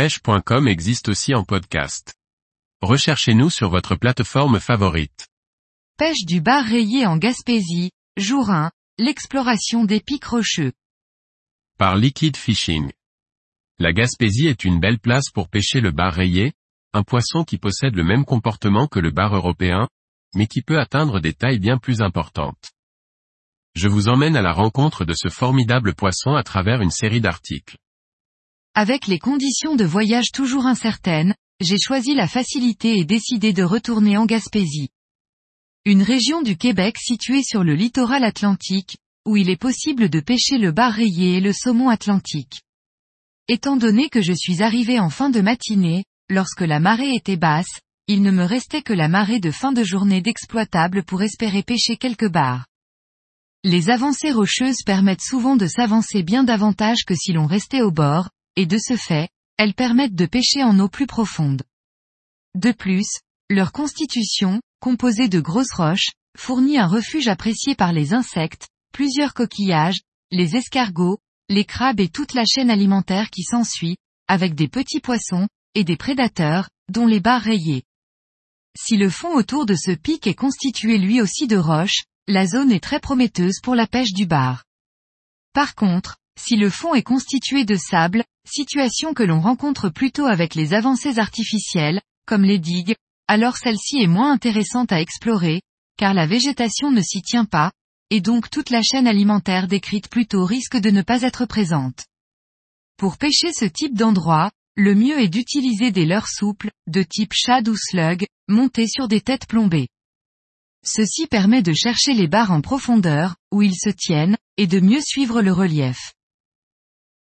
pêche.com existe aussi en podcast. Recherchez-nous sur votre plateforme favorite. Pêche du bar rayé en Gaspésie, jour 1, l'exploration des pics rocheux. Par Liquid Fishing. La Gaspésie est une belle place pour pêcher le bar rayé, un poisson qui possède le même comportement que le bar européen, mais qui peut atteindre des tailles bien plus importantes. Je vous emmène à la rencontre de ce formidable poisson à travers une série d'articles. Avec les conditions de voyage toujours incertaines, j'ai choisi la facilité et décidé de retourner en Gaspésie. Une région du Québec située sur le littoral atlantique, où il est possible de pêcher le bar rayé et le saumon atlantique. Étant donné que je suis arrivé en fin de matinée, lorsque la marée était basse, il ne me restait que la marée de fin de journée d'exploitable pour espérer pêcher quelques bars. Les avancées rocheuses permettent souvent de s'avancer bien davantage que si l'on restait au bord, et de ce fait, elles permettent de pêcher en eau plus profonde. De plus, leur constitution, composée de grosses roches, fournit un refuge apprécié par les insectes, plusieurs coquillages, les escargots, les crabes et toute la chaîne alimentaire qui s'ensuit, avec des petits poissons, et des prédateurs, dont les barres rayées. Si le fond autour de ce pic est constitué lui aussi de roches, la zone est très prometteuse pour la pêche du bar. Par contre, si le fond est constitué de sable, situation que l'on rencontre plutôt avec les avancées artificielles, comme les digues, alors celle-ci est moins intéressante à explorer, car la végétation ne s'y tient pas, et donc toute la chaîne alimentaire décrite plus tôt risque de ne pas être présente. Pour pêcher ce type d'endroit, le mieux est d'utiliser des leurres souples, de type shad ou slug, montés sur des têtes plombées. Ceci permet de chercher les barres en profondeur, où ils se tiennent, et de mieux suivre le relief.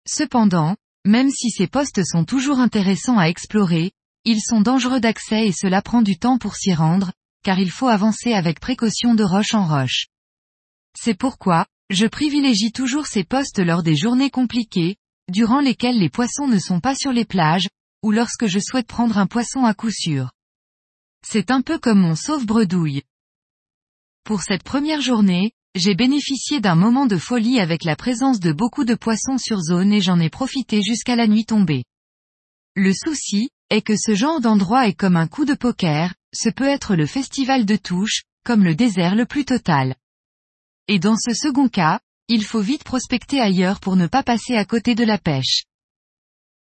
Cependant, même si ces postes sont toujours intéressants à explorer, ils sont dangereux d'accès et cela prend du temps pour s'y rendre, car il faut avancer avec précaution de roche en roche. C'est pourquoi, je privilégie toujours ces postes lors des journées compliquées, durant lesquelles les poissons ne sont pas sur les plages, ou lorsque je souhaite prendre un poisson à coup sûr. C'est un peu comme mon sauve-bredouille. Pour cette première journée, j'ai bénéficié d'un moment de folie avec la présence de beaucoup de poissons sur zone et j'en ai profité jusqu'à la nuit tombée. Le souci, est que ce genre d'endroit est comme un coup de poker, ce peut être le festival de touches, comme le désert le plus total. Et dans ce second cas, il faut vite prospecter ailleurs pour ne pas passer à côté de la pêche.